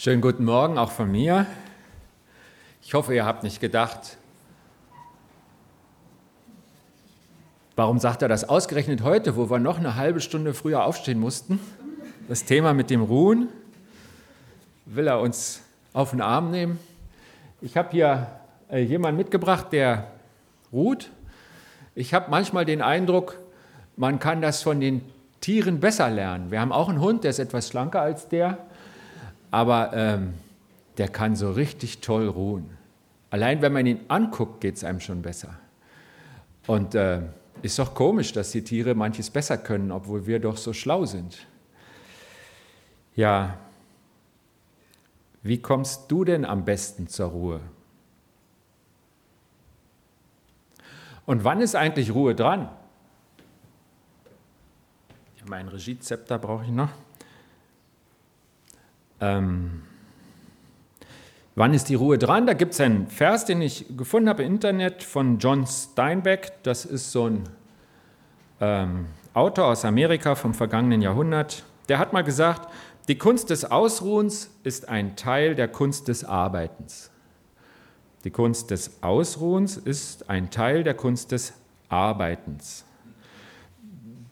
Schönen guten Morgen auch von mir. Ich hoffe, ihr habt nicht gedacht, warum sagt er das ausgerechnet heute, wo wir noch eine halbe Stunde früher aufstehen mussten? Das Thema mit dem Ruhen. Will er uns auf den Arm nehmen? Ich habe hier äh, jemanden mitgebracht, der ruht. Ich habe manchmal den Eindruck, man kann das von den Tieren besser lernen. Wir haben auch einen Hund, der ist etwas schlanker als der aber ähm, der kann so richtig toll ruhen. Allein wenn man ihn anguckt, geht es einem schon besser. Und äh, ist doch komisch, dass die Tiere manches besser können, obwohl wir doch so schlau sind. Ja, wie kommst du denn am besten zur Ruhe? Und wann ist eigentlich Ruhe dran? Ja, mein Regiezepter brauche ich noch. Ähm, wann ist die Ruhe dran? Da gibt es einen Vers, den ich gefunden habe im Internet von John Steinbeck. Das ist so ein ähm, Autor aus Amerika vom vergangenen Jahrhundert. Der hat mal gesagt, die Kunst des Ausruhens ist ein Teil der Kunst des Arbeitens. Die Kunst des Ausruhens ist ein Teil der Kunst des Arbeitens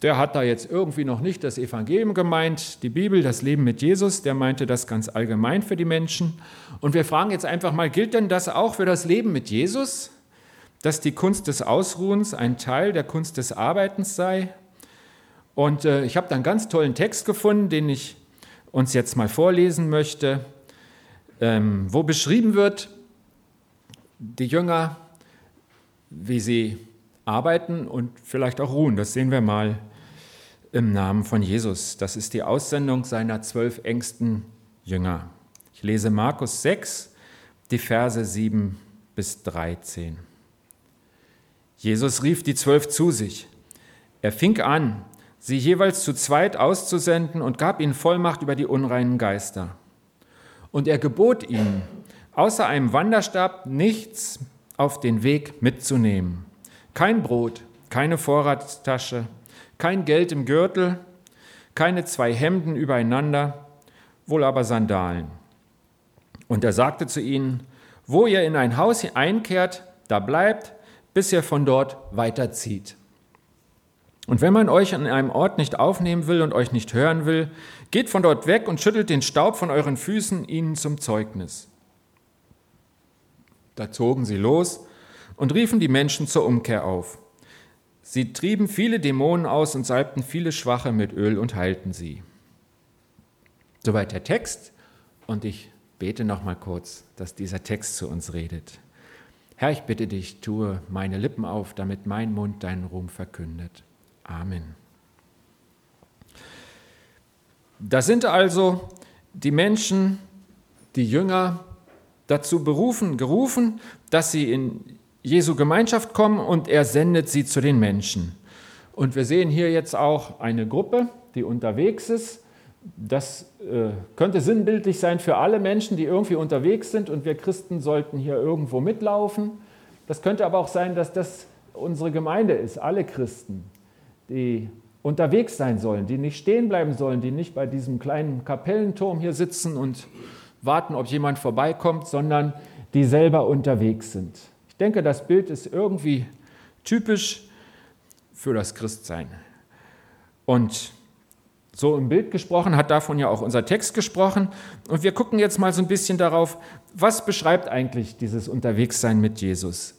der hat da jetzt irgendwie noch nicht das Evangelium gemeint, die Bibel, das Leben mit Jesus, der meinte das ganz allgemein für die Menschen. Und wir fragen jetzt einfach mal, gilt denn das auch für das Leben mit Jesus, dass die Kunst des Ausruhens ein Teil der Kunst des Arbeitens sei? Und äh, ich habe da einen ganz tollen Text gefunden, den ich uns jetzt mal vorlesen möchte, ähm, wo beschrieben wird, die Jünger, wie sie arbeiten und vielleicht auch ruhen. Das sehen wir mal im Namen von Jesus. Das ist die Aussendung seiner zwölf engsten Jünger. Ich lese Markus 6, die Verse 7 bis 13. Jesus rief die zwölf zu sich. Er fing an, sie jeweils zu zweit auszusenden und gab ihnen Vollmacht über die unreinen Geister. Und er gebot ihnen, außer einem Wanderstab nichts auf den Weg mitzunehmen kein Brot, keine Vorratstasche, kein Geld im Gürtel, keine zwei Hemden übereinander, wohl aber Sandalen. Und er sagte zu ihnen, wo ihr in ein Haus einkehrt, da bleibt, bis ihr von dort weiterzieht. Und wenn man euch an einem Ort nicht aufnehmen will und euch nicht hören will, geht von dort weg und schüttelt den Staub von euren Füßen ihnen zum Zeugnis. Da zogen sie los und riefen die Menschen zur Umkehr auf. Sie trieben viele Dämonen aus und salbten viele Schwache mit Öl und heilten sie. Soweit der Text und ich bete noch mal kurz, dass dieser Text zu uns redet. Herr, ich bitte dich, tue meine Lippen auf, damit mein Mund deinen Ruhm verkündet. Amen. Das sind also die Menschen, die Jünger dazu berufen, gerufen, dass sie in Jesu Gemeinschaft kommen und er sendet sie zu den Menschen. Und wir sehen hier jetzt auch eine Gruppe, die unterwegs ist. Das äh, könnte sinnbildlich sein für alle Menschen, die irgendwie unterwegs sind und wir Christen sollten hier irgendwo mitlaufen. Das könnte aber auch sein, dass das unsere Gemeinde ist, alle Christen, die unterwegs sein sollen, die nicht stehen bleiben sollen, die nicht bei diesem kleinen Kapellenturm hier sitzen und warten, ob jemand vorbeikommt, sondern die selber unterwegs sind. Ich denke, das Bild ist irgendwie typisch für das Christsein. Und so im Bild gesprochen hat davon ja auch unser Text gesprochen. Und wir gucken jetzt mal so ein bisschen darauf, was beschreibt eigentlich dieses Unterwegssein mit Jesus.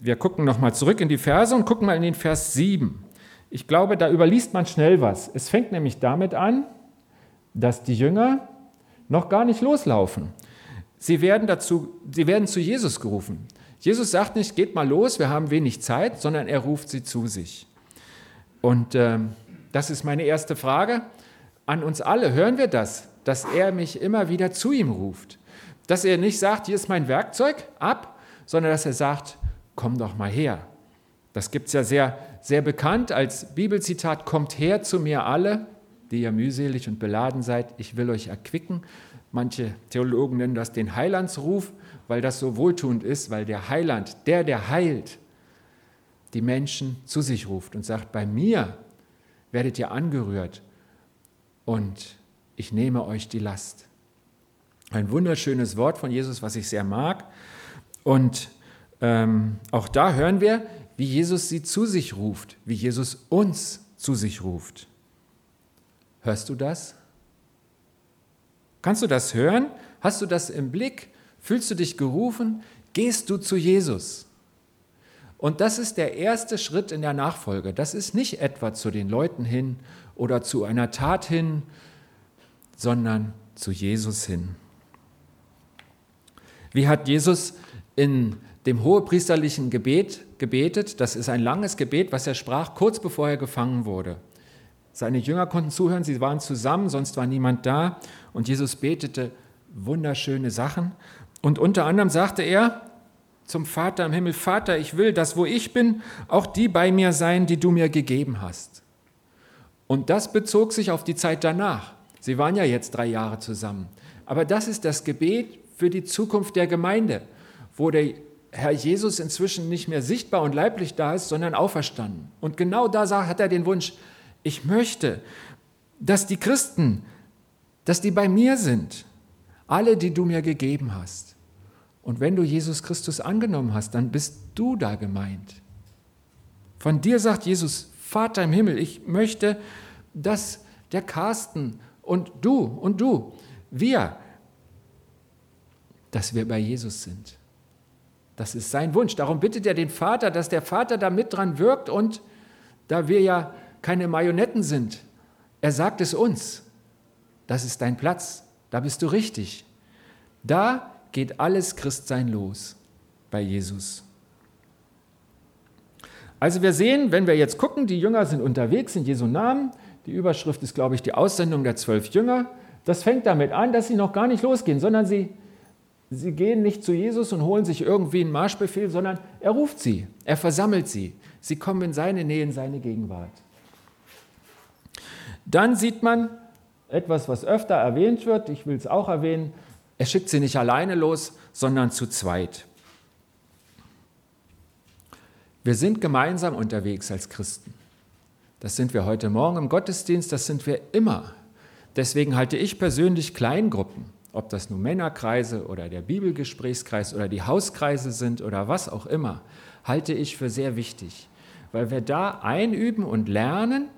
Wir gucken nochmal zurück in die Verse und gucken mal in den Vers 7. Ich glaube, da überliest man schnell was. Es fängt nämlich damit an, dass die Jünger noch gar nicht loslaufen. Sie werden, dazu, sie werden zu Jesus gerufen. Jesus sagt nicht, geht mal los, wir haben wenig Zeit, sondern er ruft sie zu sich. Und äh, das ist meine erste Frage an uns alle. Hören wir das, dass er mich immer wieder zu ihm ruft? Dass er nicht sagt, hier ist mein Werkzeug, ab, sondern dass er sagt, komm doch mal her. Das gibt es ja sehr, sehr bekannt als Bibelzitat, kommt her zu mir alle, die ihr mühselig und beladen seid, ich will euch erquicken. Manche Theologen nennen das den Heilandsruf weil das so wohltuend ist, weil der Heiland, der, der heilt, die Menschen zu sich ruft und sagt, bei mir werdet ihr angerührt und ich nehme euch die Last. Ein wunderschönes Wort von Jesus, was ich sehr mag. Und ähm, auch da hören wir, wie Jesus sie zu sich ruft, wie Jesus uns zu sich ruft. Hörst du das? Kannst du das hören? Hast du das im Blick? Fühlst du dich gerufen? Gehst du zu Jesus? Und das ist der erste Schritt in der Nachfolge. Das ist nicht etwa zu den Leuten hin oder zu einer Tat hin, sondern zu Jesus hin. Wie hat Jesus in dem hohepriesterlichen Gebet gebetet? Das ist ein langes Gebet, was er sprach, kurz bevor er gefangen wurde. Seine Jünger konnten zuhören, sie waren zusammen, sonst war niemand da. Und Jesus betete wunderschöne Sachen. Und unter anderem sagte er zum Vater im Himmel, Vater, ich will, dass wo ich bin, auch die bei mir sein, die du mir gegeben hast. Und das bezog sich auf die Zeit danach. Sie waren ja jetzt drei Jahre zusammen. Aber das ist das Gebet für die Zukunft der Gemeinde, wo der Herr Jesus inzwischen nicht mehr sichtbar und leiblich da ist, sondern auferstanden. Und genau da hat er den Wunsch, ich möchte, dass die Christen, dass die bei mir sind, alle, die du mir gegeben hast. Und wenn du Jesus Christus angenommen hast, dann bist du da gemeint. Von dir sagt Jesus, Vater im Himmel, ich möchte, dass der Carsten und du und du, wir, dass wir bei Jesus sind. Das ist sein Wunsch. Darum bittet er den Vater, dass der Vater da mit dran wirkt und da wir ja keine Marionetten sind, er sagt es uns. Das ist dein Platz, da bist du richtig. Da geht alles Christsein los bei Jesus. Also wir sehen, wenn wir jetzt gucken, die Jünger sind unterwegs in Jesu Namen. Die Überschrift ist, glaube ich, die Aussendung der zwölf Jünger. Das fängt damit an, dass sie noch gar nicht losgehen, sondern sie, sie gehen nicht zu Jesus und holen sich irgendwie einen Marschbefehl, sondern er ruft sie, er versammelt sie. Sie kommen in seine Nähe, in seine Gegenwart. Dann sieht man etwas, was öfter erwähnt wird, ich will es auch erwähnen, er schickt sie nicht alleine los, sondern zu zweit. Wir sind gemeinsam unterwegs als Christen. Das sind wir heute Morgen im Gottesdienst, das sind wir immer. Deswegen halte ich persönlich Kleingruppen, ob das nun Männerkreise oder der Bibelgesprächskreis oder die Hauskreise sind oder was auch immer, halte ich für sehr wichtig, weil wir da einüben und lernen,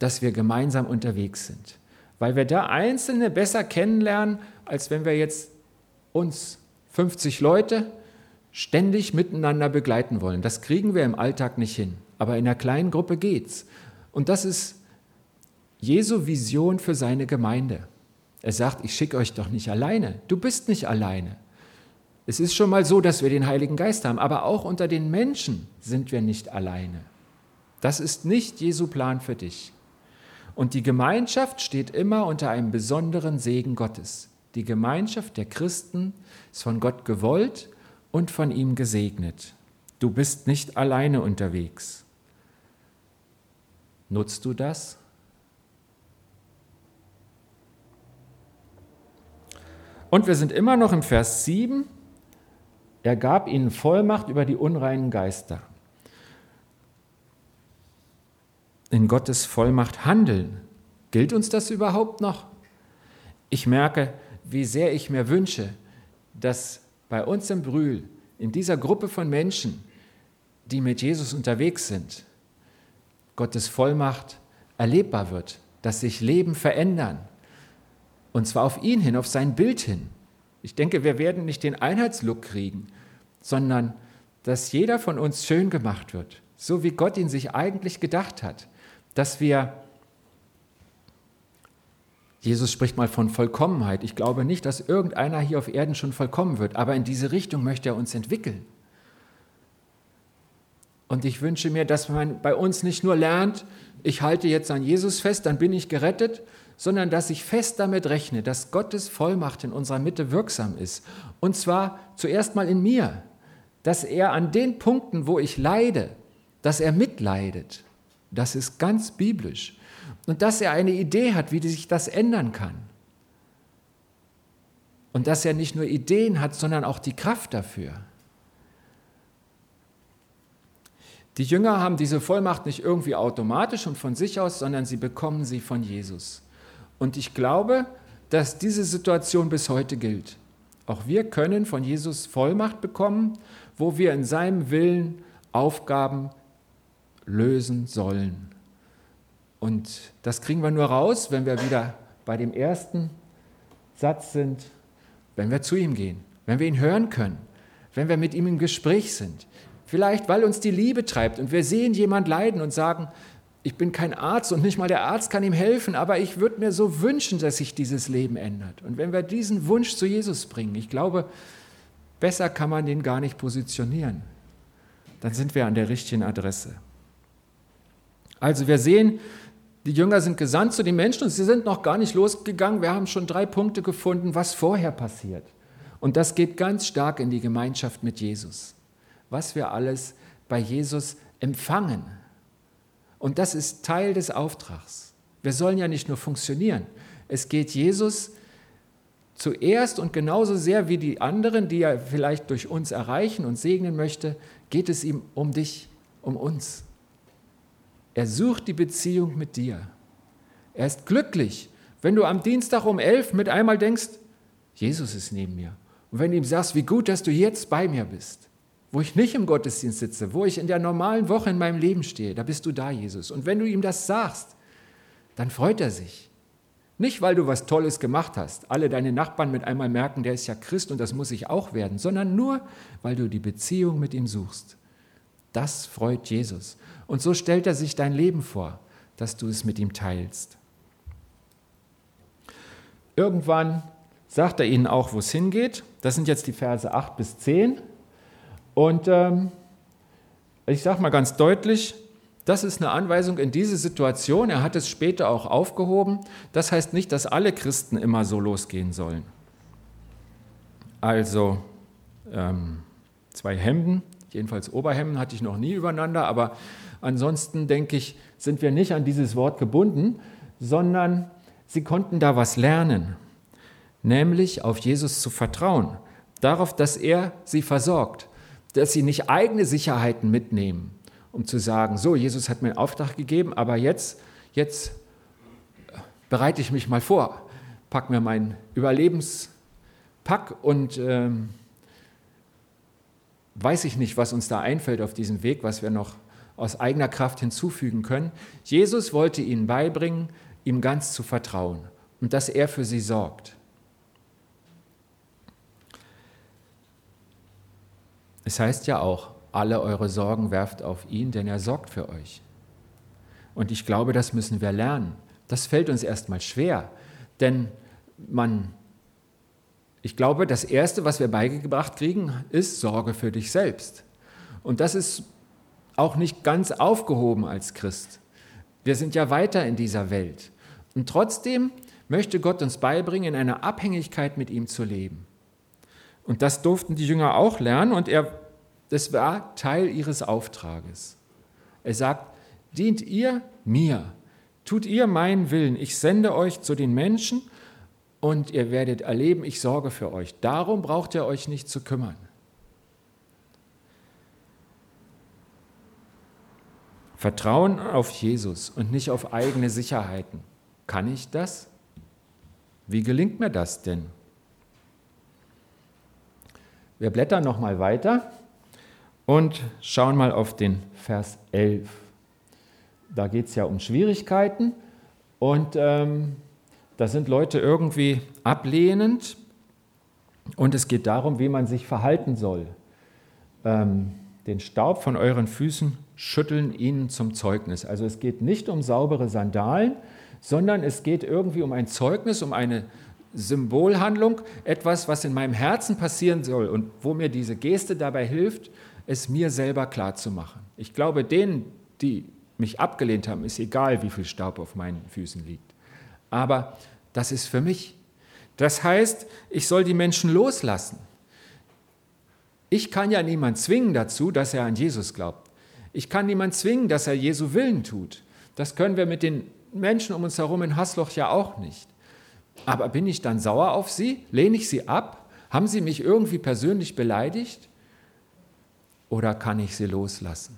dass wir gemeinsam unterwegs sind. Weil wir da Einzelne besser kennenlernen, als wenn wir jetzt uns 50 Leute ständig miteinander begleiten wollen. Das kriegen wir im Alltag nicht hin. Aber in einer kleinen Gruppe geht's. Und das ist Jesu Vision für seine Gemeinde. Er sagt, ich schicke euch doch nicht alleine. Du bist nicht alleine. Es ist schon mal so, dass wir den Heiligen Geist haben, aber auch unter den Menschen sind wir nicht alleine. Das ist nicht Jesu Plan für dich. Und die Gemeinschaft steht immer unter einem besonderen Segen Gottes. Die Gemeinschaft der Christen ist von Gott gewollt und von ihm gesegnet. Du bist nicht alleine unterwegs. Nutzt du das? Und wir sind immer noch im Vers 7. Er gab ihnen Vollmacht über die unreinen Geister. In Gottes Vollmacht handeln. Gilt uns das überhaupt noch? Ich merke, wie sehr ich mir wünsche, dass bei uns im Brühl, in dieser Gruppe von Menschen, die mit Jesus unterwegs sind, Gottes Vollmacht erlebbar wird, dass sich Leben verändern. Und zwar auf ihn hin, auf sein Bild hin. Ich denke, wir werden nicht den Einheitslook kriegen, sondern dass jeder von uns schön gemacht wird, so wie Gott ihn sich eigentlich gedacht hat, dass wir Jesus spricht mal von Vollkommenheit. Ich glaube nicht, dass irgendeiner hier auf Erden schon vollkommen wird, aber in diese Richtung möchte er uns entwickeln. Und ich wünsche mir, dass man bei uns nicht nur lernt, ich halte jetzt an Jesus fest, dann bin ich gerettet, sondern dass ich fest damit rechne, dass Gottes Vollmacht in unserer Mitte wirksam ist. Und zwar zuerst mal in mir, dass er an den Punkten, wo ich leide, dass er mitleidet. Das ist ganz biblisch und dass er eine Idee hat, wie sich das ändern kann. Und dass er nicht nur Ideen hat, sondern auch die Kraft dafür. Die Jünger haben diese Vollmacht nicht irgendwie automatisch und von sich aus, sondern sie bekommen sie von Jesus. Und ich glaube, dass diese Situation bis heute gilt. Auch wir können von Jesus Vollmacht bekommen, wo wir in seinem Willen Aufgaben lösen sollen. Und das kriegen wir nur raus, wenn wir wieder bei dem ersten Satz sind, wenn wir zu ihm gehen, wenn wir ihn hören können, wenn wir mit ihm im Gespräch sind. Vielleicht, weil uns die Liebe treibt und wir sehen jemand leiden und sagen, ich bin kein Arzt und nicht mal der Arzt kann ihm helfen, aber ich würde mir so wünschen, dass sich dieses Leben ändert. Und wenn wir diesen Wunsch zu Jesus bringen, ich glaube, besser kann man den gar nicht positionieren, dann sind wir an der richtigen Adresse. Also wir sehen, die Jünger sind gesandt zu den Menschen und sie sind noch gar nicht losgegangen. Wir haben schon drei Punkte gefunden, was vorher passiert. Und das geht ganz stark in die Gemeinschaft mit Jesus. Was wir alles bei Jesus empfangen. Und das ist Teil des Auftrags. Wir sollen ja nicht nur funktionieren. Es geht Jesus zuerst und genauso sehr wie die anderen, die er vielleicht durch uns erreichen und segnen möchte, geht es ihm um dich, um uns. Er sucht die Beziehung mit dir. Er ist glücklich, wenn du am Dienstag um elf mit einmal denkst, Jesus ist neben mir. Und wenn du ihm sagst, wie gut, dass du jetzt bei mir bist wo ich nicht im Gottesdienst sitze, wo ich in der normalen Woche in meinem Leben stehe, da bist du da, Jesus. Und wenn du ihm das sagst, dann freut er sich. Nicht, weil du was Tolles gemacht hast, alle deine Nachbarn mit einmal merken, der ist ja Christ und das muss ich auch werden, sondern nur, weil du die Beziehung mit ihm suchst. Das freut Jesus. Und so stellt er sich dein Leben vor, dass du es mit ihm teilst. Irgendwann sagt er ihnen auch, wo es hingeht. Das sind jetzt die Verse 8 bis 10. Und ähm, ich sage mal ganz deutlich, das ist eine Anweisung in diese Situation. Er hat es später auch aufgehoben. Das heißt nicht, dass alle Christen immer so losgehen sollen. Also ähm, zwei Hemden, jedenfalls Oberhemden hatte ich noch nie übereinander, aber ansonsten denke ich, sind wir nicht an dieses Wort gebunden, sondern sie konnten da was lernen, nämlich auf Jesus zu vertrauen, darauf, dass er sie versorgt, dass sie nicht eigene Sicherheiten mitnehmen, um zu sagen, so, Jesus hat mir einen Auftrag gegeben, aber jetzt, jetzt bereite ich mich mal vor, pack mir meinen Überlebenspack und ähm, weiß ich nicht, was uns da einfällt auf diesem Weg, was wir noch aus eigener Kraft hinzufügen können. Jesus wollte ihnen beibringen, ihm ganz zu vertrauen und dass er für sie sorgt. Es heißt ja auch, alle eure Sorgen werft auf ihn, denn er sorgt für euch. Und ich glaube, das müssen wir lernen. Das fällt uns erstmal schwer, denn man, ich glaube, das Erste, was wir beigebracht kriegen, ist Sorge für dich selbst. Und das ist auch nicht ganz aufgehoben als Christ. Wir sind ja weiter in dieser Welt. Und trotzdem möchte Gott uns beibringen, in einer Abhängigkeit mit ihm zu leben. Und das durften die Jünger auch lernen und er, das war Teil ihres Auftrages. Er sagt, dient ihr mir, tut ihr meinen Willen, ich sende euch zu den Menschen und ihr werdet erleben, ich sorge für euch. Darum braucht ihr euch nicht zu kümmern. Vertrauen auf Jesus und nicht auf eigene Sicherheiten. Kann ich das? Wie gelingt mir das denn? Wir blättern noch mal weiter und schauen mal auf den Vers 11. Da geht es ja um Schwierigkeiten und ähm, da sind Leute irgendwie ablehnend und es geht darum, wie man sich verhalten soll. Ähm, den Staub von euren Füßen schütteln ihnen zum Zeugnis. Also es geht nicht um saubere Sandalen, sondern es geht irgendwie um ein Zeugnis, um eine Symbolhandlung, etwas, was in meinem Herzen passieren soll und wo mir diese Geste dabei hilft, es mir selber klarzumachen. Ich glaube, denen, die mich abgelehnt haben, ist egal, wie viel Staub auf meinen Füßen liegt. Aber das ist für mich. Das heißt, ich soll die Menschen loslassen. Ich kann ja niemand zwingen dazu, dass er an Jesus glaubt. Ich kann niemand zwingen, dass er Jesu Willen tut. Das können wir mit den Menschen um uns herum in Hasloch ja auch nicht. Aber bin ich dann sauer auf sie? Lehne ich sie ab? Haben sie mich irgendwie persönlich beleidigt? Oder kann ich sie loslassen?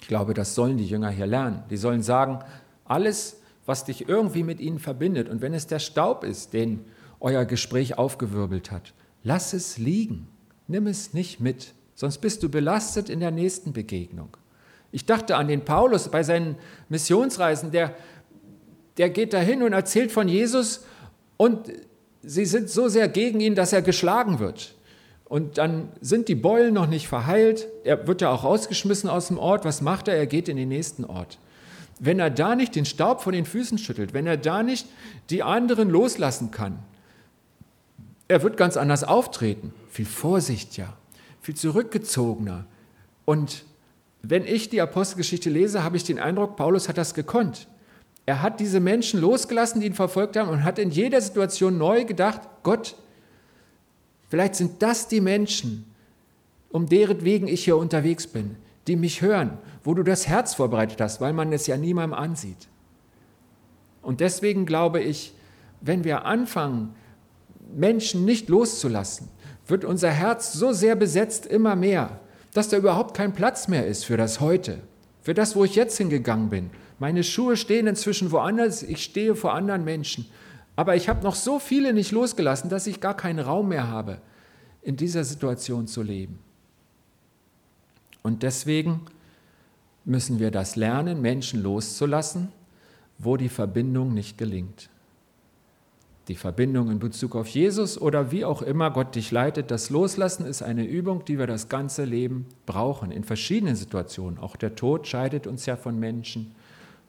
Ich glaube, das sollen die Jünger hier lernen. Die sollen sagen, alles, was dich irgendwie mit ihnen verbindet. Und wenn es der Staub ist, den euer Gespräch aufgewirbelt hat, lass es liegen. Nimm es nicht mit, sonst bist du belastet in der nächsten Begegnung. Ich dachte an den Paulus bei seinen Missionsreisen, der, der geht dahin und erzählt von Jesus und sie sind so sehr gegen ihn, dass er geschlagen wird. Und dann sind die Beulen noch nicht verheilt. Er wird ja auch rausgeschmissen aus dem Ort. Was macht er? Er geht in den nächsten Ort. Wenn er da nicht den Staub von den Füßen schüttelt, wenn er da nicht die anderen loslassen kann, er wird ganz anders auftreten, viel vorsichtiger, viel zurückgezogener. Und wenn ich die Apostelgeschichte lese, habe ich den Eindruck, Paulus hat das gekonnt. Er hat diese Menschen losgelassen, die ihn verfolgt haben, und hat in jeder Situation neu gedacht, Gott, vielleicht sind das die Menschen, um deren wegen ich hier unterwegs bin, die mich hören, wo du das Herz vorbereitet hast, weil man es ja niemandem ansieht. Und deswegen glaube ich, wenn wir anfangen, Menschen nicht loszulassen, wird unser Herz so sehr besetzt immer mehr, dass da überhaupt kein Platz mehr ist für das Heute, für das, wo ich jetzt hingegangen bin. Meine Schuhe stehen inzwischen woanders, ich stehe vor anderen Menschen. Aber ich habe noch so viele nicht losgelassen, dass ich gar keinen Raum mehr habe, in dieser Situation zu leben. Und deswegen müssen wir das lernen, Menschen loszulassen, wo die Verbindung nicht gelingt die Verbindung in Bezug auf Jesus oder wie auch immer Gott dich leitet. Das Loslassen ist eine Übung, die wir das ganze Leben brauchen, in verschiedenen Situationen. Auch der Tod scheidet uns ja von Menschen.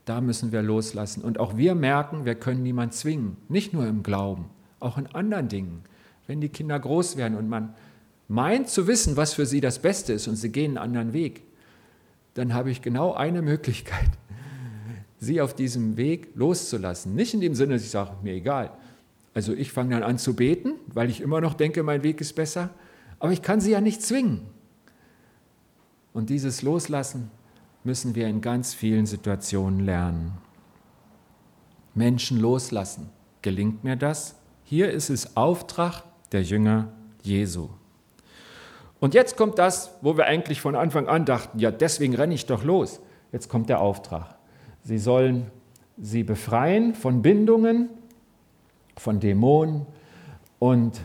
Da müssen wir loslassen. Und auch wir merken, wir können niemanden zwingen, nicht nur im Glauben, auch in anderen Dingen. Wenn die Kinder groß werden und man meint zu wissen, was für sie das Beste ist und sie gehen einen anderen Weg, dann habe ich genau eine Möglichkeit, sie auf diesem Weg loszulassen. Nicht in dem Sinne, dass ich sage, mir egal, also ich fange dann an zu beten, weil ich immer noch denke, mein Weg ist besser, aber ich kann sie ja nicht zwingen. Und dieses Loslassen müssen wir in ganz vielen Situationen lernen. Menschen loslassen. Gelingt mir das? Hier ist es Auftrag der Jünger Jesu. Und jetzt kommt das, wo wir eigentlich von Anfang an dachten, ja, deswegen renne ich doch los. Jetzt kommt der Auftrag. Sie sollen sie befreien von Bindungen, von Dämonen und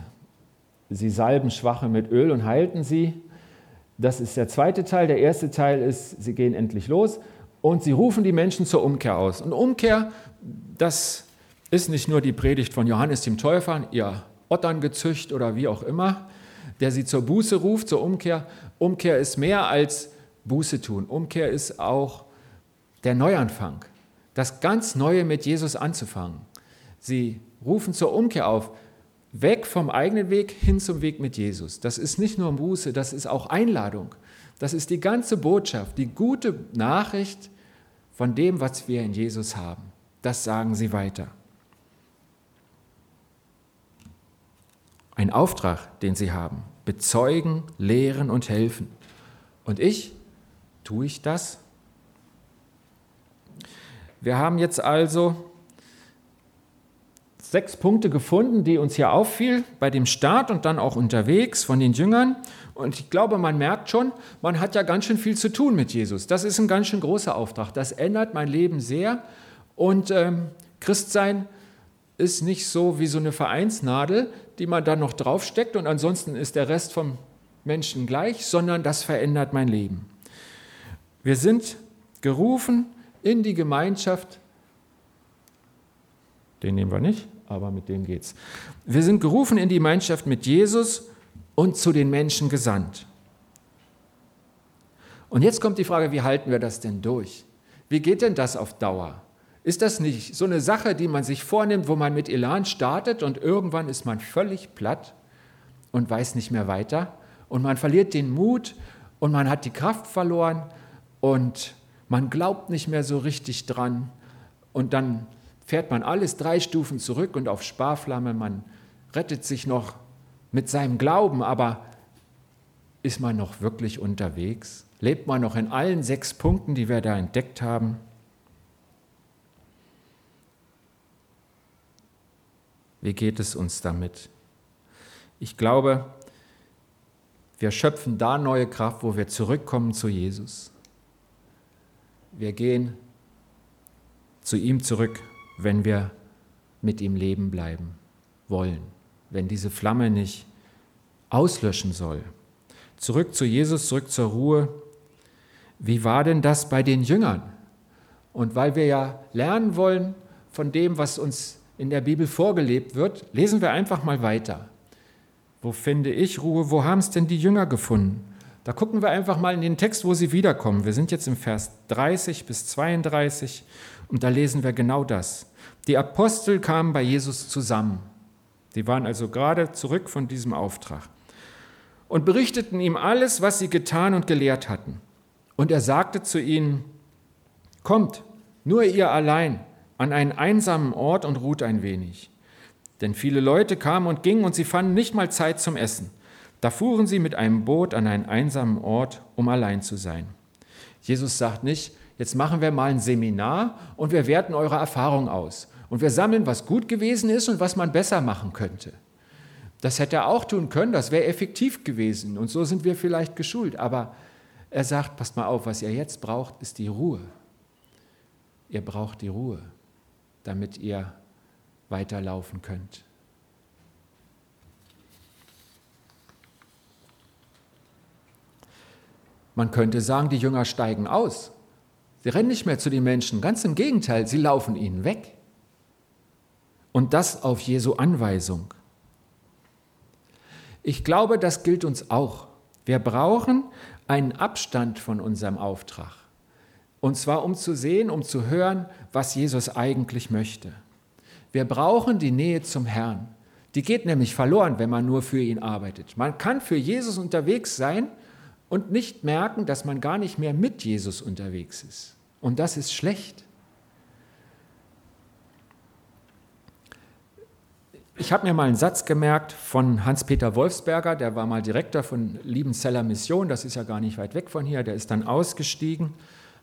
sie salben Schwache mit Öl und heilten sie. Das ist der zweite Teil. Der erste Teil ist, sie gehen endlich los und sie rufen die Menschen zur Umkehr aus. Und Umkehr, das ist nicht nur die Predigt von Johannes dem Täufer, ihr Otterngezücht oder wie auch immer, der sie zur Buße ruft, zur Umkehr. Umkehr ist mehr als Buße tun. Umkehr ist auch der Neuanfang, das ganz Neue mit Jesus anzufangen. Sie rufen zur Umkehr auf, weg vom eigenen Weg hin zum Weg mit Jesus. Das ist nicht nur Buße, das ist auch Einladung. Das ist die ganze Botschaft, die gute Nachricht von dem, was wir in Jesus haben. Das sagen sie weiter. Ein Auftrag, den sie haben. Bezeugen, lehren und helfen. Und ich, tue ich das? Wir haben jetzt also sechs Punkte gefunden, die uns hier auffiel bei dem Start und dann auch unterwegs von den Jüngern. Und ich glaube, man merkt schon, man hat ja ganz schön viel zu tun mit Jesus. Das ist ein ganz schön großer Auftrag. Das ändert mein Leben sehr. Und ähm, Christsein ist nicht so wie so eine Vereinsnadel, die man dann noch draufsteckt und ansonsten ist der Rest vom Menschen gleich, sondern das verändert mein Leben. Wir sind gerufen in die Gemeinschaft. Den nehmen wir nicht aber mit dem geht's. Wir sind gerufen in die Gemeinschaft mit Jesus und zu den Menschen gesandt. Und jetzt kommt die Frage, wie halten wir das denn durch? Wie geht denn das auf Dauer? Ist das nicht so eine Sache, die man sich vornimmt, wo man mit Elan startet und irgendwann ist man völlig platt und weiß nicht mehr weiter und man verliert den Mut und man hat die Kraft verloren und man glaubt nicht mehr so richtig dran und dann fährt man alles drei Stufen zurück und auf Sparflamme, man rettet sich noch mit seinem Glauben, aber ist man noch wirklich unterwegs? Lebt man noch in allen sechs Punkten, die wir da entdeckt haben? Wie geht es uns damit? Ich glaube, wir schöpfen da neue Kraft, wo wir zurückkommen zu Jesus. Wir gehen zu ihm zurück wenn wir mit ihm leben bleiben wollen, wenn diese Flamme nicht auslöschen soll. Zurück zu Jesus, zurück zur Ruhe. Wie war denn das bei den Jüngern? Und weil wir ja lernen wollen von dem, was uns in der Bibel vorgelebt wird, lesen wir einfach mal weiter. Wo finde ich Ruhe? Wo haben es denn die Jünger gefunden? Da gucken wir einfach mal in den Text, wo sie wiederkommen. Wir sind jetzt im Vers 30 bis 32 und da lesen wir genau das. Die Apostel kamen bei Jesus zusammen. Die waren also gerade zurück von diesem Auftrag und berichteten ihm alles, was sie getan und gelehrt hatten. Und er sagte zu ihnen, Kommt, nur ihr allein, an einen einsamen Ort und ruht ein wenig. Denn viele Leute kamen und gingen und sie fanden nicht mal Zeit zum Essen. Da fuhren sie mit einem Boot an einen einsamen Ort, um allein zu sein. Jesus sagt nicht, jetzt machen wir mal ein Seminar und wir werten eure Erfahrung aus. Und wir sammeln, was gut gewesen ist und was man besser machen könnte. Das hätte er auch tun können, das wäre effektiv gewesen. Und so sind wir vielleicht geschult. Aber er sagt, passt mal auf, was ihr jetzt braucht, ist die Ruhe. Ihr braucht die Ruhe, damit ihr weiterlaufen könnt. Man könnte sagen, die Jünger steigen aus. Sie rennen nicht mehr zu den Menschen, ganz im Gegenteil, sie laufen ihnen weg. Und das auf Jesu Anweisung. Ich glaube, das gilt uns auch. Wir brauchen einen Abstand von unserem Auftrag. Und zwar um zu sehen, um zu hören, was Jesus eigentlich möchte. Wir brauchen die Nähe zum Herrn. Die geht nämlich verloren, wenn man nur für ihn arbeitet. Man kann für Jesus unterwegs sein und nicht merken, dass man gar nicht mehr mit Jesus unterwegs ist. Und das ist schlecht. Ich habe mir mal einen Satz gemerkt von Hans-Peter Wolfsberger, der war mal Direktor von Liebenzeller Mission, das ist ja gar nicht weit weg von hier, der ist dann ausgestiegen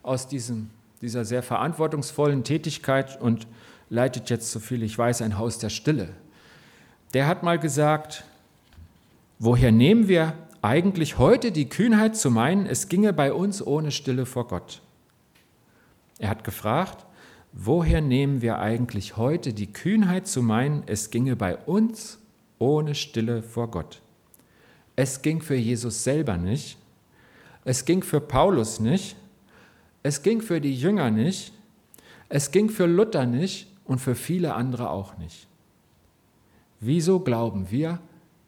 aus diesem, dieser sehr verantwortungsvollen Tätigkeit und leitet jetzt, so viel ich weiß, ein Haus der Stille. Der hat mal gesagt, woher nehmen wir eigentlich heute die Kühnheit zu meinen, es ginge bei uns ohne Stille vor Gott? Er hat gefragt, woher nehmen wir eigentlich heute die Kühnheit zu meinen, es ginge bei uns ohne Stille vor Gott? Es ging für Jesus selber nicht, es ging für Paulus nicht, es ging für die Jünger nicht, es ging für Luther nicht und für viele andere auch nicht. Wieso glauben wir,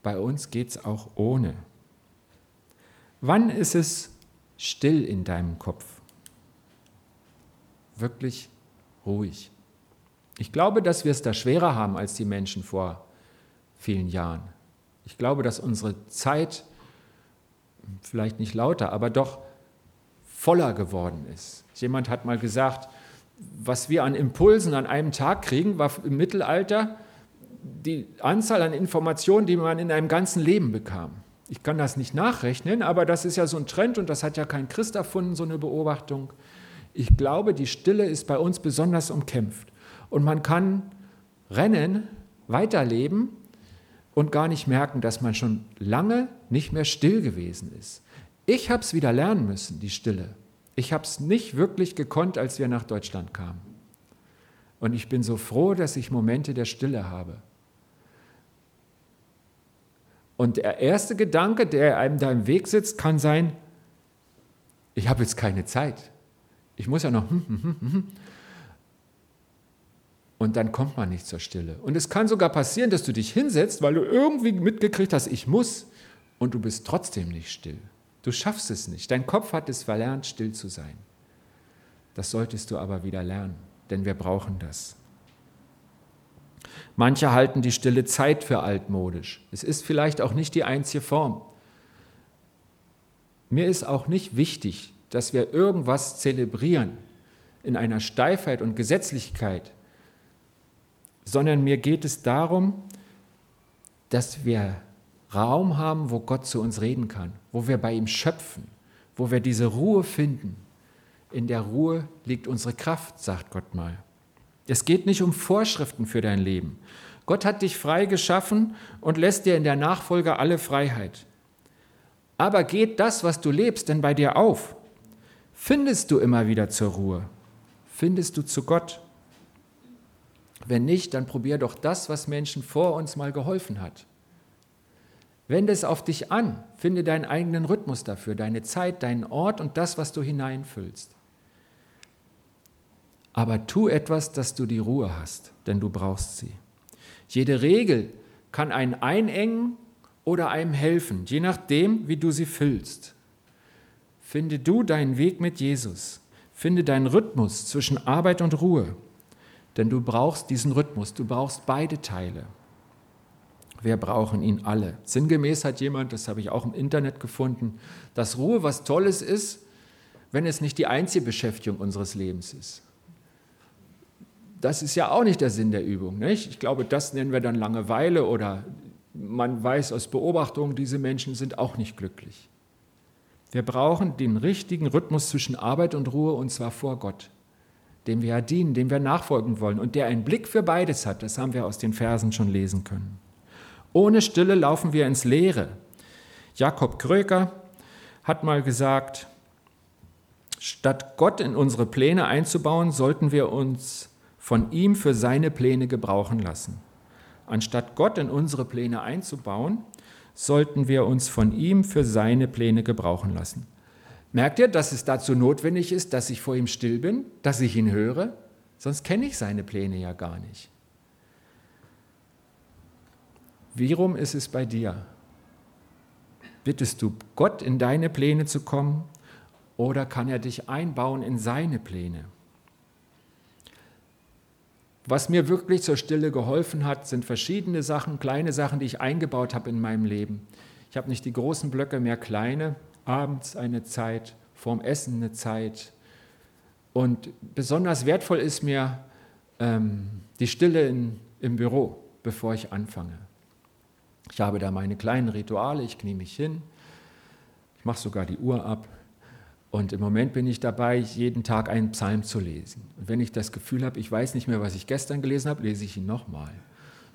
bei uns geht es auch ohne? Wann ist es still in deinem Kopf? Wirklich ruhig. Ich glaube, dass wir es da schwerer haben als die Menschen vor vielen Jahren. Ich glaube, dass unsere Zeit vielleicht nicht lauter, aber doch voller geworden ist. Jemand hat mal gesagt, was wir an Impulsen an einem Tag kriegen, war im Mittelalter die Anzahl an Informationen, die man in einem ganzen Leben bekam. Ich kann das nicht nachrechnen, aber das ist ja so ein Trend und das hat ja kein Christ erfunden, so eine Beobachtung. Ich glaube, die Stille ist bei uns besonders umkämpft. Und man kann rennen, weiterleben und gar nicht merken, dass man schon lange nicht mehr still gewesen ist. Ich habe es wieder lernen müssen, die Stille. Ich habe es nicht wirklich gekonnt, als wir nach Deutschland kamen. Und ich bin so froh, dass ich Momente der Stille habe. Und der erste Gedanke, der einem da im Weg sitzt, kann sein, ich habe jetzt keine Zeit. Ich muss ja noch. Hm, hm, hm, und dann kommt man nicht zur Stille. Und es kann sogar passieren, dass du dich hinsetzt, weil du irgendwie mitgekriegt hast, ich muss, und du bist trotzdem nicht still. Du schaffst es nicht. Dein Kopf hat es verlernt, still zu sein. Das solltest du aber wieder lernen, denn wir brauchen das. Manche halten die stille Zeit für altmodisch. Es ist vielleicht auch nicht die einzige Form. Mir ist auch nicht wichtig, dass wir irgendwas zelebrieren in einer Steifheit und Gesetzlichkeit, sondern mir geht es darum, dass wir Raum haben, wo Gott zu uns reden kann, wo wir bei ihm schöpfen, wo wir diese Ruhe finden. In der Ruhe liegt unsere Kraft, sagt Gott mal. Es geht nicht um Vorschriften für dein Leben. Gott hat dich frei geschaffen und lässt dir in der Nachfolge alle Freiheit. Aber geht das, was du lebst, denn bei dir auf? Findest du immer wieder zur Ruhe? Findest du zu Gott? Wenn nicht, dann probier doch das, was Menschen vor uns mal geholfen hat. Wende es auf dich an, finde deinen eigenen Rhythmus dafür, deine Zeit, deinen Ort und das, was du hineinfüllst. Aber tu etwas, dass du die Ruhe hast, denn du brauchst sie. Jede Regel kann einen einengen oder einem helfen, je nachdem, wie du sie füllst. Finde du deinen Weg mit Jesus. Finde deinen Rhythmus zwischen Arbeit und Ruhe. Denn du brauchst diesen Rhythmus, du brauchst beide Teile. Wir brauchen ihn alle. Sinngemäß hat jemand, das habe ich auch im Internet gefunden, dass Ruhe was Tolles ist, wenn es nicht die einzige Beschäftigung unseres Lebens ist. Das ist ja auch nicht der Sinn der Übung. Nicht? Ich glaube, das nennen wir dann Langeweile oder man weiß aus Beobachtungen, diese Menschen sind auch nicht glücklich. Wir brauchen den richtigen Rhythmus zwischen Arbeit und Ruhe und zwar vor Gott, dem wir ja dienen, dem wir nachfolgen wollen und der einen Blick für beides hat. Das haben wir aus den Versen schon lesen können. Ohne Stille laufen wir ins Leere. Jakob Kröker hat mal gesagt, statt Gott in unsere Pläne einzubauen, sollten wir uns von ihm für seine Pläne gebrauchen lassen. Anstatt Gott in unsere Pläne einzubauen, sollten wir uns von ihm für seine Pläne gebrauchen lassen. Merkt ihr, dass es dazu notwendig ist, dass ich vor ihm still bin, dass ich ihn höre? Sonst kenne ich seine Pläne ja gar nicht. Wie rum ist es bei dir? Bittest du Gott in deine Pläne zu kommen oder kann er dich einbauen in seine Pläne? Was mir wirklich zur Stille geholfen hat, sind verschiedene Sachen, kleine Sachen, die ich eingebaut habe in meinem Leben. Ich habe nicht die großen Blöcke, mehr kleine. Abends eine Zeit, vorm Essen eine Zeit. Und besonders wertvoll ist mir ähm, die Stille in, im Büro, bevor ich anfange. Ich habe da meine kleinen Rituale, ich knie mich hin, ich mache sogar die Uhr ab und im Moment bin ich dabei, jeden Tag einen Psalm zu lesen. Und wenn ich das Gefühl habe, ich weiß nicht mehr, was ich gestern gelesen habe, lese ich ihn nochmal.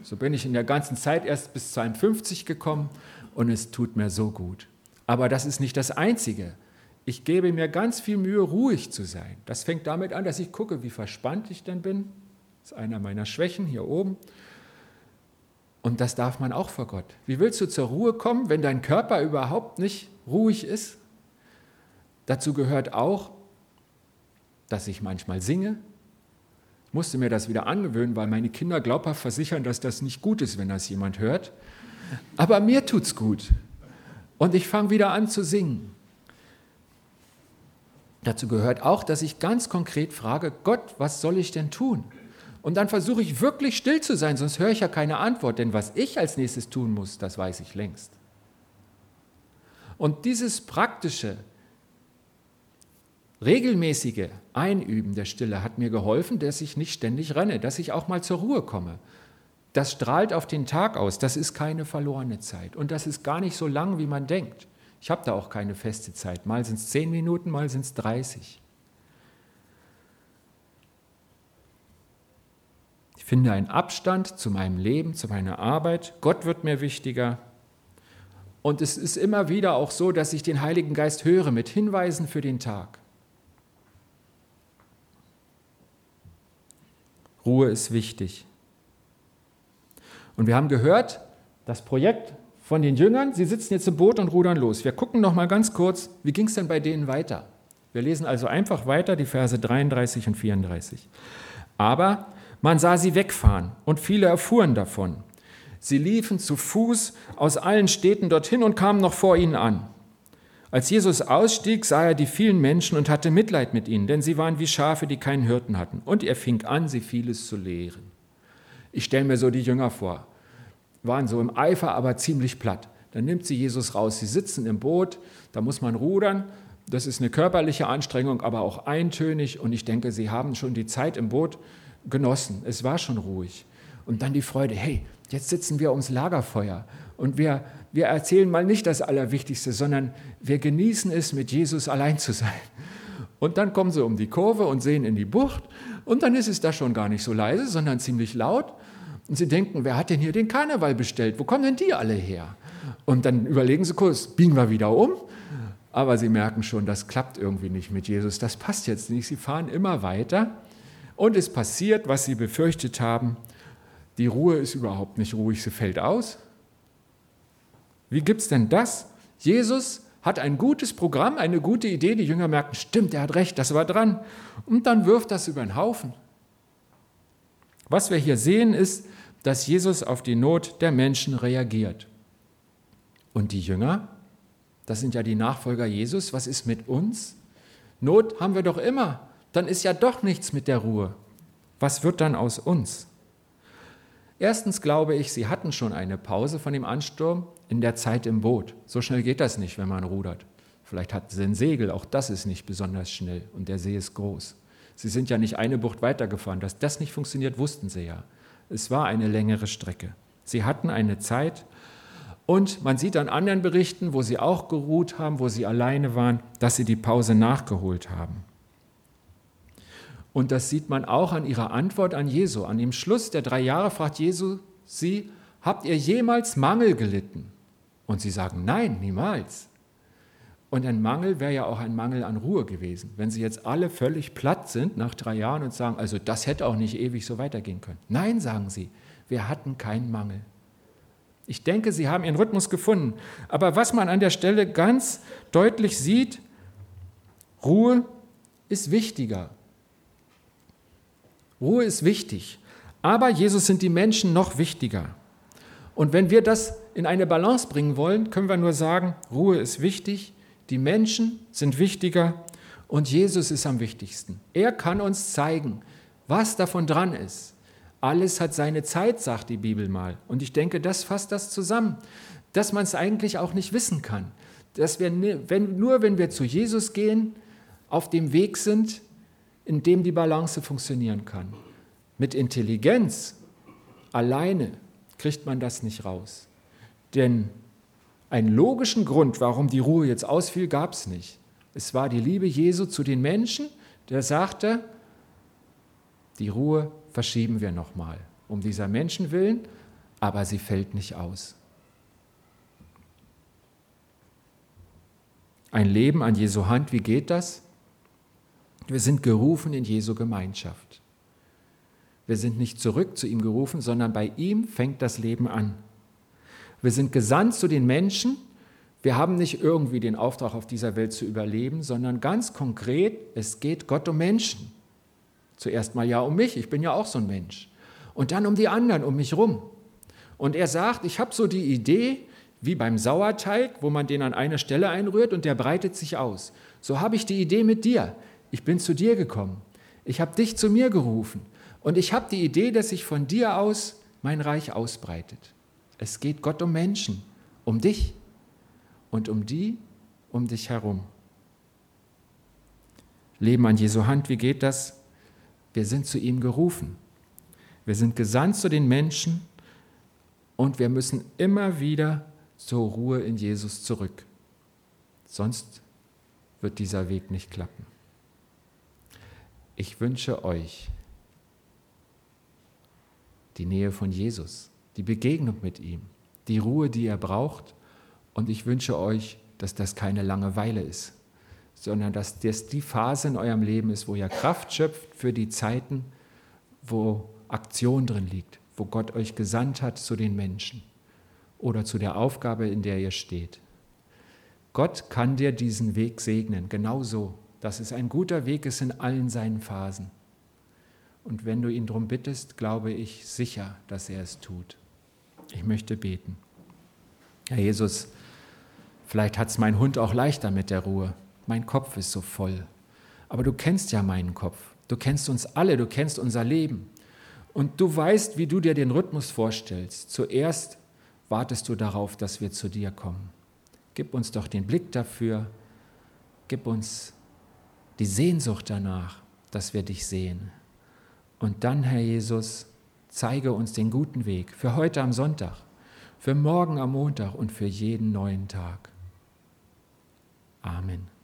So bin ich in der ganzen Zeit erst bis Psalm 50 gekommen und es tut mir so gut. Aber das ist nicht das Einzige. Ich gebe mir ganz viel Mühe, ruhig zu sein. Das fängt damit an, dass ich gucke, wie verspannt ich denn bin. Das ist einer meiner Schwächen hier oben. Und das darf man auch vor Gott. Wie willst du zur Ruhe kommen, wenn dein Körper überhaupt nicht ruhig ist? Dazu gehört auch, dass ich manchmal singe. Ich musste mir das wieder angewöhnen, weil meine Kinder glaubhaft versichern, dass das nicht gut ist, wenn das jemand hört. Aber mir tut's gut. Und ich fange wieder an zu singen. Dazu gehört auch, dass ich ganz konkret frage, Gott, was soll ich denn tun? Und dann versuche ich wirklich still zu sein, sonst höre ich ja keine Antwort, denn was ich als nächstes tun muss, das weiß ich längst. Und dieses praktische, regelmäßige Einüben der Stille hat mir geholfen, dass ich nicht ständig renne, dass ich auch mal zur Ruhe komme. Das strahlt auf den Tag aus, das ist keine verlorene Zeit und das ist gar nicht so lang, wie man denkt. Ich habe da auch keine feste Zeit, mal sind es zehn Minuten, mal sind es 30. finde einen Abstand zu meinem Leben, zu meiner Arbeit. Gott wird mir wichtiger. Und es ist immer wieder auch so, dass ich den Heiligen Geist höre mit Hinweisen für den Tag. Ruhe ist wichtig. Und wir haben gehört, das Projekt von den Jüngern, sie sitzen jetzt im Boot und rudern los. Wir gucken noch mal ganz kurz, wie ging es denn bei denen weiter? Wir lesen also einfach weiter die Verse 33 und 34. Aber man sah sie wegfahren und viele erfuhren davon. Sie liefen zu Fuß aus allen Städten dorthin und kamen noch vor ihnen an. Als Jesus ausstieg, sah er die vielen Menschen und hatte Mitleid mit ihnen, denn sie waren wie Schafe, die keinen Hirten hatten. Und er fing an, sie vieles zu lehren. Ich stelle mir so die Jünger vor, waren so im Eifer, aber ziemlich platt. Dann nimmt sie Jesus raus. Sie sitzen im Boot, da muss man rudern. Das ist eine körperliche Anstrengung, aber auch eintönig. Und ich denke, sie haben schon die Zeit im Boot genossen. Es war schon ruhig. Und dann die Freude, hey, jetzt sitzen wir ums Lagerfeuer und wir wir erzählen mal nicht das Allerwichtigste, sondern wir genießen es, mit Jesus allein zu sein. Und dann kommen sie um die Kurve und sehen in die Bucht und dann ist es da schon gar nicht so leise, sondern ziemlich laut. Und sie denken, wer hat denn hier den Karneval bestellt? Wo kommen denn die alle her? Und dann überlegen sie kurz, biegen wir wieder um? Aber sie merken schon, das klappt irgendwie nicht mit Jesus, das passt jetzt nicht. Sie fahren immer weiter und es passiert, was sie befürchtet haben. Die Ruhe ist überhaupt nicht ruhig, sie fällt aus. Wie gibt es denn das? Jesus hat ein gutes Programm, eine gute Idee. Die Jünger merken, stimmt, er hat recht, das war dran. Und dann wirft das über den Haufen. Was wir hier sehen, ist, dass Jesus auf die Not der Menschen reagiert. Und die Jünger, das sind ja die Nachfolger Jesus, was ist mit uns? Not haben wir doch immer. Dann ist ja doch nichts mit der Ruhe. Was wird dann aus uns? Erstens glaube ich, sie hatten schon eine Pause von dem Ansturm in der Zeit im Boot. So schnell geht das nicht, wenn man rudert. Vielleicht hatten sie ein Segel, auch das ist nicht besonders schnell und der See ist groß. Sie sind ja nicht eine Bucht weitergefahren. Dass das nicht funktioniert, wussten sie ja. Es war eine längere Strecke. Sie hatten eine Zeit und man sieht an anderen Berichten, wo sie auch geruht haben, wo sie alleine waren, dass sie die Pause nachgeholt haben. Und das sieht man auch an ihrer Antwort an Jesu. An dem Schluss der drei Jahre fragt Jesu sie, habt ihr jemals Mangel gelitten? Und sie sagen, nein, niemals. Und ein Mangel wäre ja auch ein Mangel an Ruhe gewesen. Wenn sie jetzt alle völlig platt sind nach drei Jahren und sagen, also das hätte auch nicht ewig so weitergehen können. Nein, sagen sie, wir hatten keinen Mangel. Ich denke, sie haben ihren Rhythmus gefunden. Aber was man an der Stelle ganz deutlich sieht, Ruhe ist wichtiger. Ruhe ist wichtig. Aber Jesus sind die Menschen noch wichtiger. Und wenn wir das in eine Balance bringen wollen, können wir nur sagen, Ruhe ist wichtig, die Menschen sind wichtiger und Jesus ist am wichtigsten. Er kann uns zeigen, was davon dran ist. Alles hat seine Zeit, sagt die Bibel mal. Und ich denke, das fasst das zusammen, dass man es eigentlich auch nicht wissen kann. Dass wir, wenn, nur wenn wir zu Jesus gehen, auf dem Weg sind, in dem die Balance funktionieren kann. Mit Intelligenz alleine kriegt man das nicht raus. Denn einen logischen Grund, warum die Ruhe jetzt ausfiel, gab es nicht. Es war die Liebe Jesu zu den Menschen, der sagte, die Ruhe verschieben wir nochmal, um dieser Menschen willen, aber sie fällt nicht aus. Ein Leben an Jesu Hand, wie geht das? Wir sind gerufen in Jesu Gemeinschaft. Wir sind nicht zurück zu ihm gerufen, sondern bei ihm fängt das Leben an. Wir sind gesandt zu den Menschen. Wir haben nicht irgendwie den Auftrag, auf dieser Welt zu überleben, sondern ganz konkret, es geht Gott um Menschen. Zuerst mal ja um mich, ich bin ja auch so ein Mensch. Und dann um die anderen, um mich rum. Und er sagt, ich habe so die Idee, wie beim Sauerteig, wo man den an eine Stelle einrührt und der breitet sich aus. So habe ich die Idee mit dir. Ich bin zu dir gekommen. Ich habe dich zu mir gerufen. Und ich habe die Idee, dass sich von dir aus mein Reich ausbreitet. Es geht Gott um Menschen, um dich und um die um dich herum. Leben an Jesu Hand, wie geht das? Wir sind zu ihm gerufen. Wir sind gesandt zu den Menschen und wir müssen immer wieder zur Ruhe in Jesus zurück. Sonst wird dieser Weg nicht klappen. Ich wünsche euch, die Nähe von Jesus, die Begegnung mit ihm, die Ruhe, die er braucht. Und ich wünsche euch, dass das keine Langeweile ist, sondern dass das die Phase in eurem Leben ist, wo ihr Kraft schöpft für die Zeiten, wo Aktion drin liegt, wo Gott euch gesandt hat zu den Menschen oder zu der Aufgabe, in der ihr steht. Gott kann dir diesen Weg segnen, genauso, dass es ein guter Weg ist in allen seinen Phasen. Und wenn du ihn darum bittest, glaube ich sicher, dass er es tut. Ich möchte beten. Herr Jesus, vielleicht hat es mein Hund auch leichter mit der Ruhe. Mein Kopf ist so voll. Aber du kennst ja meinen Kopf. Du kennst uns alle, du kennst unser Leben. Und du weißt, wie du dir den Rhythmus vorstellst. Zuerst wartest du darauf, dass wir zu dir kommen. Gib uns doch den Blick dafür. Gib uns die Sehnsucht danach, dass wir dich sehen. Und dann, Herr Jesus, zeige uns den guten Weg für heute am Sonntag, für morgen am Montag und für jeden neuen Tag. Amen.